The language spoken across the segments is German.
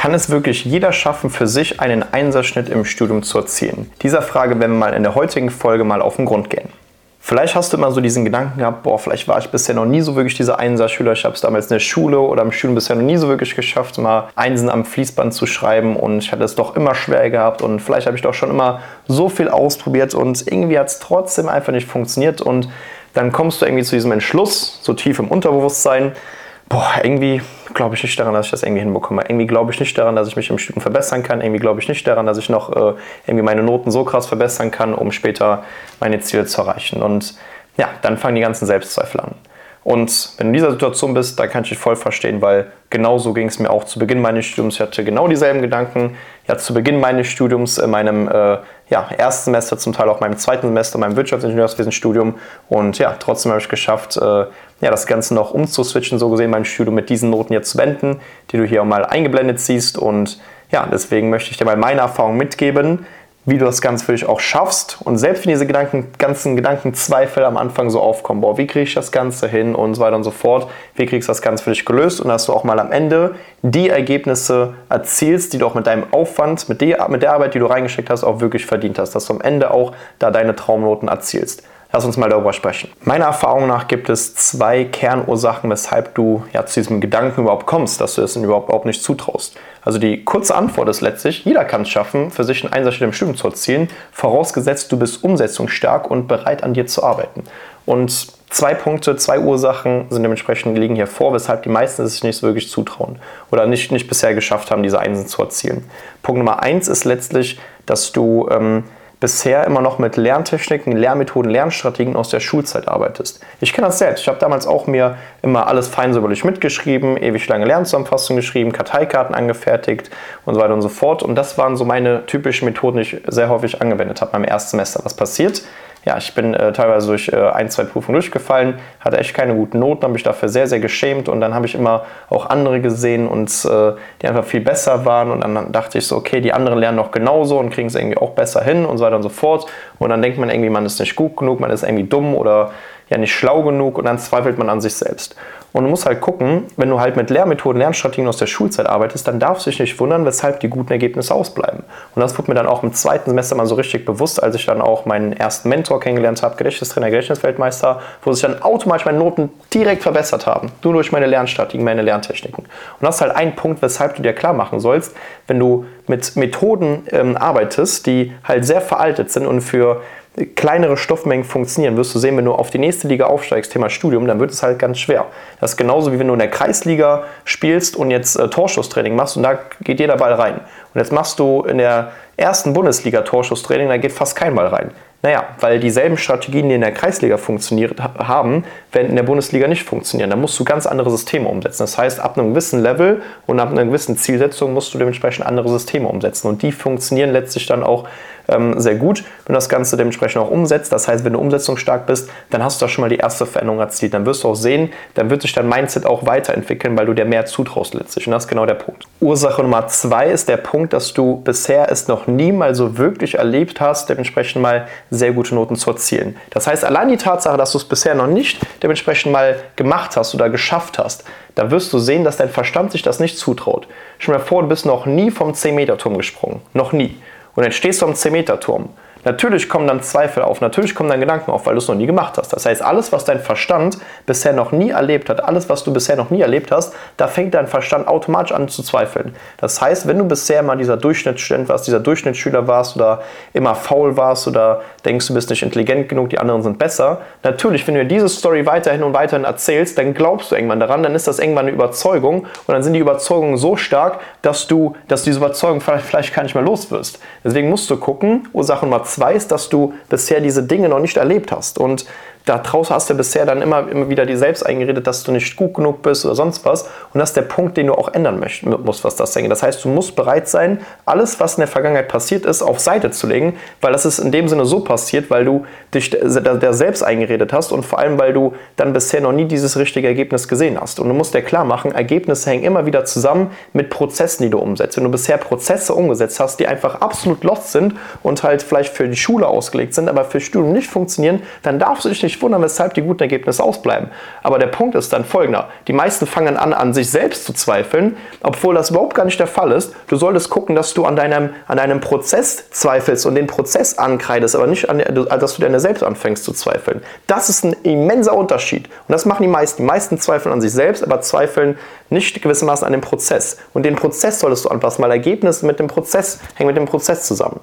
Kann es wirklich jeder schaffen, für sich einen Einserschnitt im Studium zu erzielen? Dieser Frage werden wir mal in der heutigen Folge mal auf den Grund gehen. Vielleicht hast du immer so diesen Gedanken gehabt, boah, vielleicht war ich bisher noch nie so wirklich dieser Einserschüler. Ich habe es damals in der Schule oder im Studium bisher noch nie so wirklich geschafft, mal Einsen am Fließband zu schreiben und ich hatte es doch immer schwer gehabt und vielleicht habe ich doch schon immer so viel ausprobiert und irgendwie hat es trotzdem einfach nicht funktioniert und dann kommst du irgendwie zu diesem Entschluss, so tief im Unterbewusstsein, boah, irgendwie glaube ich nicht daran, dass ich das irgendwie hinbekomme. Irgendwie glaube ich nicht daran, dass ich mich im Studium verbessern kann. Irgendwie glaube ich nicht daran, dass ich noch äh, irgendwie meine Noten so krass verbessern kann, um später meine Ziele zu erreichen. Und ja, dann fangen die ganzen Selbstzweifel an. Und wenn du in dieser Situation bist, da kann ich dich voll verstehen, weil genauso ging es mir auch zu Beginn meines Studiums. Ich hatte genau dieselben Gedanken. Ja, zu Beginn meines Studiums, in meinem äh, ja, ersten Semester, zum Teil auch meinem zweiten Semester, meinem Wirtschaftsingenieurswesenstudium. Und ja, trotzdem habe ich geschafft, äh, ja, das Ganze noch umzuswitchen, so gesehen, mein Studium mit diesen Noten jetzt zu wenden, die du hier auch mal eingeblendet siehst. Und ja, deswegen möchte ich dir mal meine Erfahrung mitgeben wie du das Ganze für dich auch schaffst. Und selbst wenn diese Gedanken, ganzen Gedankenzweifel am Anfang so aufkommen, boah, wie kriege ich das Ganze hin und so weiter und so fort, wie kriegst du das Ganze für dich gelöst und dass du auch mal am Ende die Ergebnisse erzielst, die du auch mit deinem Aufwand, mit der, mit der Arbeit, die du reingesteckt hast, auch wirklich verdient hast, dass du am Ende auch da deine Traumnoten erzielst. Lass uns mal darüber sprechen. Meiner Erfahrung nach gibt es zwei Kernursachen, weshalb du ja, zu diesem Gedanken überhaupt kommst, dass du es überhaupt, überhaupt nicht zutraust. Also die kurze Antwort ist letztlich, jeder kann es schaffen, für sich einen Einsatzstelle im Studium zu erzielen, vorausgesetzt du bist umsetzungsstark und bereit an dir zu arbeiten. Und zwei Punkte, zwei Ursachen sind dementsprechend liegen hier vor, weshalb die meisten es sich nicht so wirklich zutrauen oder nicht, nicht bisher geschafft haben, diese Einsen zu erzielen. Punkt Nummer eins ist letztlich, dass du ähm, bisher immer noch mit Lerntechniken, Lernmethoden, Lernstrategien aus der Schulzeit arbeitest. Ich kenne das selbst. Ich habe damals auch mir immer alles feinsäuberlich mitgeschrieben, ewig lange Lernzusammenfassungen geschrieben, Karteikarten angefertigt und so weiter und so fort. Und das waren so meine typischen Methoden, die ich sehr häufig angewendet habe beim Erstsemester. Was passiert? Ja, ich bin äh, teilweise durch äh, ein, zwei Prüfungen durchgefallen, hatte echt keine guten Noten, habe mich dafür sehr, sehr geschämt und dann habe ich immer auch andere gesehen und äh, die einfach viel besser waren und dann dachte ich so, okay, die anderen lernen noch genauso und kriegen es irgendwie auch besser hin und so weiter und so fort. Und dann denkt man irgendwie, man ist nicht gut genug, man ist irgendwie dumm oder ja nicht schlau genug und dann zweifelt man an sich selbst. Und du musst halt gucken, wenn du halt mit Lehrmethoden, Lernstrategien aus der Schulzeit arbeitest, dann darfst du dich nicht wundern, weshalb die guten Ergebnisse ausbleiben. Und das wurde mir dann auch im zweiten Semester mal so richtig bewusst, als ich dann auch meinen ersten Mentor kennengelernt habe, Gedächtnistrainer, Gedächtnisweltmeister, wo sich dann automatisch meine Noten direkt verbessert haben. Nur durch meine Lernstrategien, meine Lerntechniken. Und das ist halt ein Punkt, weshalb du dir klar machen sollst, wenn du mit Methoden ähm, arbeitest, die halt sehr veraltet sind und für kleinere Stoffmengen funktionieren, wirst du sehen, wenn du auf die nächste Liga aufsteigst, Thema Studium, dann wird es halt ganz schwer. Das ist genauso wie wenn du in der Kreisliga spielst und jetzt äh, Torschusstraining machst und da geht jeder Ball rein. Und jetzt machst du in der ersten Bundesliga Torschusstraining, da geht fast kein Ball rein. Naja, weil dieselben Strategien, die in der Kreisliga funktioniert haben, werden in der Bundesliga nicht funktionieren. Da musst du ganz andere Systeme umsetzen. Das heißt, ab einem gewissen Level und ab einer gewissen Zielsetzung musst du dementsprechend andere Systeme umsetzen. Und die funktionieren letztlich dann auch ähm, sehr gut, wenn du das Ganze dementsprechend auch umsetzt. Das heißt, wenn du umsetzungsstark bist, dann hast du da schon mal die erste Veränderung erzielt. Dann wirst du auch sehen, dann wird sich dein Mindset auch weiterentwickeln, weil du dir mehr zutraust letztlich. Und das ist genau der Punkt. Ursache Nummer zwei ist der Punkt, dass du bisher es noch nie mal so wirklich erlebt hast, dementsprechend mal sehr gute Noten zu erzielen. Das heißt, allein die Tatsache, dass du es bisher noch nicht dementsprechend mal gemacht hast oder geschafft hast, da wirst du sehen, dass dein Verstand sich das nicht zutraut. Stell dir vor, du bist noch nie vom 10-Meter-Turm gesprungen. Noch nie. Und dann stehst du am 10-Meter-Turm. Natürlich kommen dann Zweifel auf, natürlich kommen dann Gedanken auf, weil du es noch nie gemacht hast. Das heißt, alles, was dein Verstand bisher noch nie erlebt hat, alles, was du bisher noch nie erlebt hast, da fängt dein Verstand automatisch an zu zweifeln. Das heißt, wenn du bisher mal dieser Durchschnittsstudent warst, dieser Durchschnittsschüler warst oder immer faul warst oder denkst, du bist nicht intelligent genug, die anderen sind besser, natürlich, wenn du dir diese Story weiterhin und weiterhin erzählst, dann glaubst du irgendwann daran, dann ist das irgendwann eine Überzeugung und dann sind die Überzeugungen so stark, dass du, dass diese Überzeugung vielleicht, vielleicht gar nicht mehr los wirst. Deswegen musst du gucken, Ursache Nummer zwei ist, dass du bisher diese Dinge noch nicht erlebt hast. Und da draußen hast du bisher dann immer, immer wieder dir selbst eingeredet, dass du nicht gut genug bist oder sonst was. Und das ist der Punkt, den du auch ändern musst, was das angeht. Das heißt, du musst bereit sein, alles, was in der Vergangenheit passiert ist, auf Seite zu legen, weil das ist in dem Sinne so passiert, weil du dich da selbst eingeredet hast und vor allem, weil du dann bisher noch nie dieses richtige Ergebnis gesehen hast. Und du musst dir klar machen, Ergebnisse hängen immer wieder zusammen mit Prozessen, die du umsetzt. Wenn du bisher Prozesse umgesetzt hast, die einfach absolut lost sind und halt vielleicht für die Schule ausgelegt sind, aber für Studium nicht funktionieren, dann darfst du dich nicht wundern, weshalb die guten Ergebnisse ausbleiben. Aber der Punkt ist dann folgender. Die meisten fangen an, an sich selbst zu zweifeln, obwohl das überhaupt gar nicht der Fall ist. Du solltest gucken, dass du an deinem, an deinem Prozess zweifelst und den Prozess ankreidest, aber nicht, an, dass du dir selbst anfängst zu zweifeln. Das ist ein immenser Unterschied. Und das machen die meisten. Die meisten zweifeln an sich selbst, aber zweifeln nicht gewissermaßen an dem Prozess. Und den Prozess solltest du anpassen, weil Ergebnisse mit dem Prozess hängen mit dem Prozess zusammen.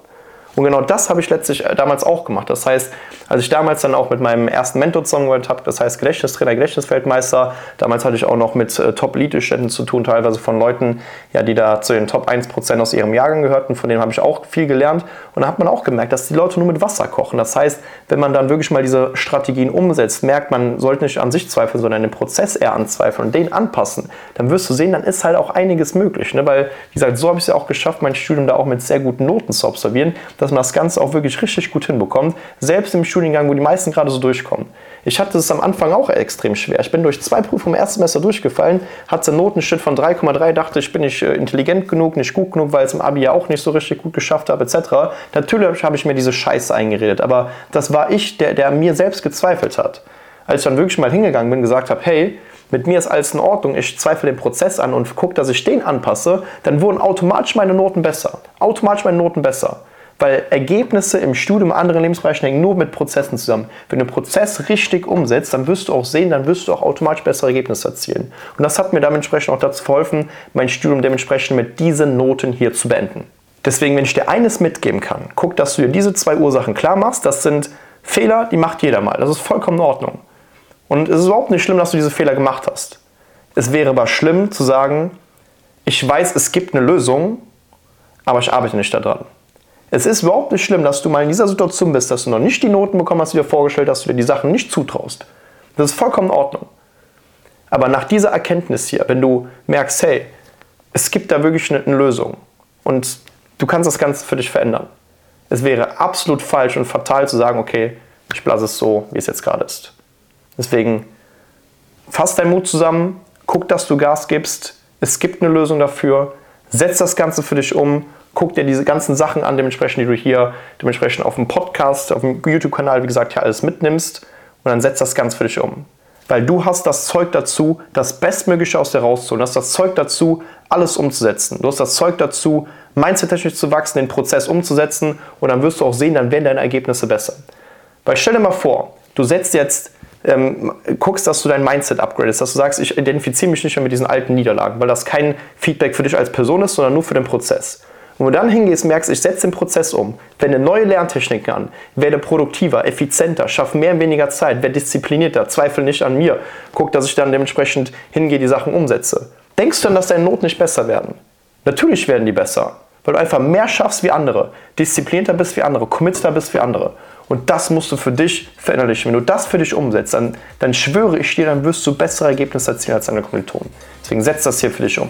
Und genau das habe ich letztlich äh, damals auch gemacht. Das heißt, als ich damals dann auch mit meinem ersten Mentor zusammengearbeitet habe, das heißt Gedächtnistrainer, Gedächtnisfeldmeister, damals hatte ich auch noch mit äh, Top-Lead-Ständen zu tun, teilweise von Leuten, ja, die da zu den Top 1% aus ihrem Jahrgang gehörten, von denen habe ich auch viel gelernt. Und da hat man auch gemerkt, dass die Leute nur mit Wasser kochen. Das heißt, wenn man dann wirklich mal diese Strategien umsetzt, merkt, man sollte nicht an sich zweifeln, sondern den Prozess eher anzweifeln und den anpassen, dann wirst du sehen, dann ist halt auch einiges möglich. Ne? Weil, wie gesagt, so habe ich es ja auch geschafft, mein Studium da auch mit sehr guten Noten zu absolvieren, dass man das Ganze auch wirklich richtig gut hinbekommt, selbst im Studiengang, wo die meisten gerade so durchkommen. Ich hatte es am Anfang auch extrem schwer. Ich bin durch zwei Prüfungen im ersten Semester durchgefallen, hatte einen Notenschnitt von 3,3, dachte, ich bin nicht äh, intelligent genug, nicht gut genug, weil es im Abi ja auch nicht so richtig gut geschafft habe, etc. Natürlich habe ich mir diese Scheiße eingeredet, aber das war ich, der, der mir selbst gezweifelt hat. Als ich dann wirklich mal hingegangen bin und gesagt habe, hey, mit mir ist alles in Ordnung, ich zweifle den Prozess an und gucke, dass ich den anpasse, dann wurden automatisch meine Noten besser. Automatisch meine Noten besser. Weil Ergebnisse im Studium, anderen Lebensbereichen hängen nur mit Prozessen zusammen. Wenn du einen Prozess richtig umsetzt, dann wirst du auch sehen, dann wirst du auch automatisch bessere Ergebnisse erzielen. Und das hat mir dementsprechend auch dazu verholfen, mein Studium dementsprechend mit diesen Noten hier zu beenden. Deswegen, wenn ich dir eines mitgeben kann, guck, dass du dir diese zwei Ursachen klar machst. Das sind Fehler, die macht jeder mal. Das ist vollkommen in Ordnung. Und es ist überhaupt nicht schlimm, dass du diese Fehler gemacht hast. Es wäre aber schlimm zu sagen, ich weiß, es gibt eine Lösung, aber ich arbeite nicht daran. Es ist überhaupt nicht schlimm, dass du mal in dieser Situation bist, dass du noch nicht die Noten bekommen hast, die du dir vorgestellt hast, dass du dir die Sachen nicht zutraust. Das ist vollkommen in Ordnung. Aber nach dieser Erkenntnis hier, wenn du merkst, hey, es gibt da wirklich eine, eine Lösung und du kannst das Ganze für dich verändern. Es wäre absolut falsch und fatal zu sagen, okay, ich lasse es so, wie es jetzt gerade ist. Deswegen fass deinen Mut zusammen, guck, dass du Gas gibst. Es gibt eine Lösung dafür. Setz das Ganze für dich um guck dir diese ganzen Sachen an, dementsprechend, die du hier dementsprechend auf dem Podcast, auf dem YouTube-Kanal, wie gesagt, hier alles mitnimmst und dann setzt das Ganze für dich um. Weil du hast das Zeug dazu, das Bestmögliche aus dir rauszuholen. Du hast das Zeug dazu, alles umzusetzen. Du hast das Zeug dazu, mindset-technisch zu wachsen, den Prozess umzusetzen und dann wirst du auch sehen, dann werden deine Ergebnisse besser. Weil stell dir mal vor, du setzt jetzt, ähm, guckst, dass du dein Mindset upgradest, dass du sagst, ich identifiziere mich nicht mehr mit diesen alten Niederlagen, weil das kein Feedback für dich als Person ist, sondern nur für den Prozess. Und wenn du dann hingehst, merkst, ich setze den Prozess um, wende neue Lerntechniken an, werde produktiver, effizienter, schaffe mehr in weniger Zeit, werde disziplinierter, zweifle nicht an mir, guck, dass ich dann dementsprechend hingehe, die Sachen umsetze. Denkst du dann, dass deine Noten nicht besser werden? Natürlich werden die besser, weil du einfach mehr schaffst wie andere, disziplinierter bist wie andere, committeter bist wie andere. Und das musst du für dich verinnerlichen. Wenn du das für dich umsetzt, dann, dann schwöre ich dir, dann wirst du bessere Ergebnisse erzielen als deine Kommilitonen. Deswegen setz das hier für dich um.